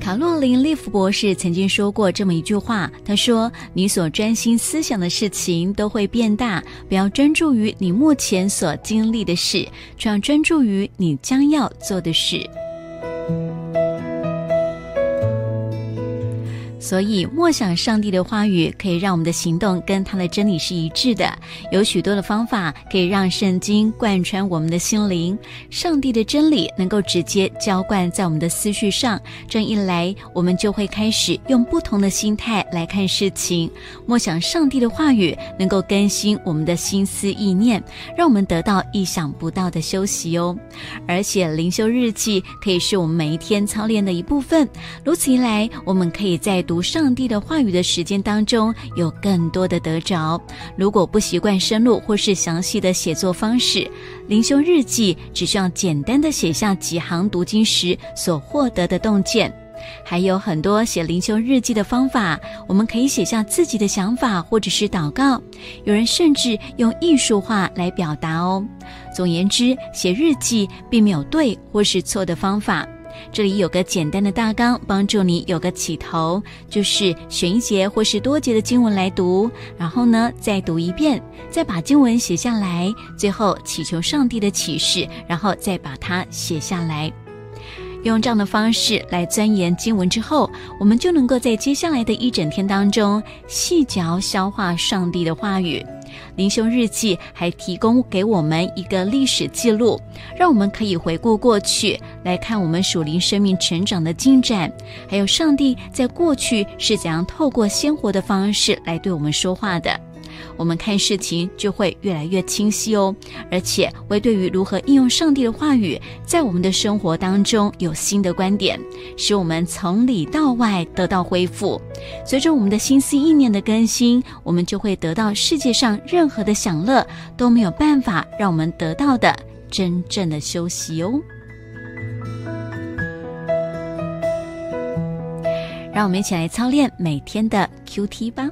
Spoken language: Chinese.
卡洛琳·利弗博士曾经说过这么一句话：“他说，你所专心思想的事情都会变大，不要专注于你目前所经历的事，只要专注于你将要做的事。”所以，默想上帝的话语，可以让我们的行动跟他的真理是一致的。有许多的方法可以让圣经贯穿我们的心灵，上帝的真理能够直接浇灌在我们的思绪上。这样一来，我们就会开始用不同的心态来看事情。默想上帝的话语，能够更新我们的心思意念，让我们得到意想不到的休息哦。而且，灵修日记可以是我们每一天操练的一部分。如此一来，我们可以在读。读上帝的话语的时间当中，有更多的得着。如果不习惯深入或是详细的写作方式，灵修日记只需要简单的写下几行读经时所获得的洞见。还有很多写灵修日记的方法，我们可以写下自己的想法或者是祷告。有人甚至用艺术化来表达哦。总言之，写日记并没有对或是错的方法。这里有个简单的大纲，帮助你有个起头，就是选一节或是多节的经文来读，然后呢再读一遍，再把经文写下来，最后祈求上帝的启示，然后再把它写下来。用这样的方式来钻研经文之后，我们就能够在接下来的一整天当中细嚼消化上帝的话语。灵修日记还提供给我们一个历史记录，让我们可以回顾过去，来看我们属灵生命成长的进展，还有上帝在过去是怎样透过鲜活的方式来对我们说话的。我们看事情就会越来越清晰哦，而且会对于如何应用上帝的话语，在我们的生活当中有新的观点，使我们从里到外得到恢复。随着我们的心思意念的更新，我们就会得到世界上任何的享乐都没有办法让我们得到的真正的休息哦。让我们一起来操练每天的 Q T 吧。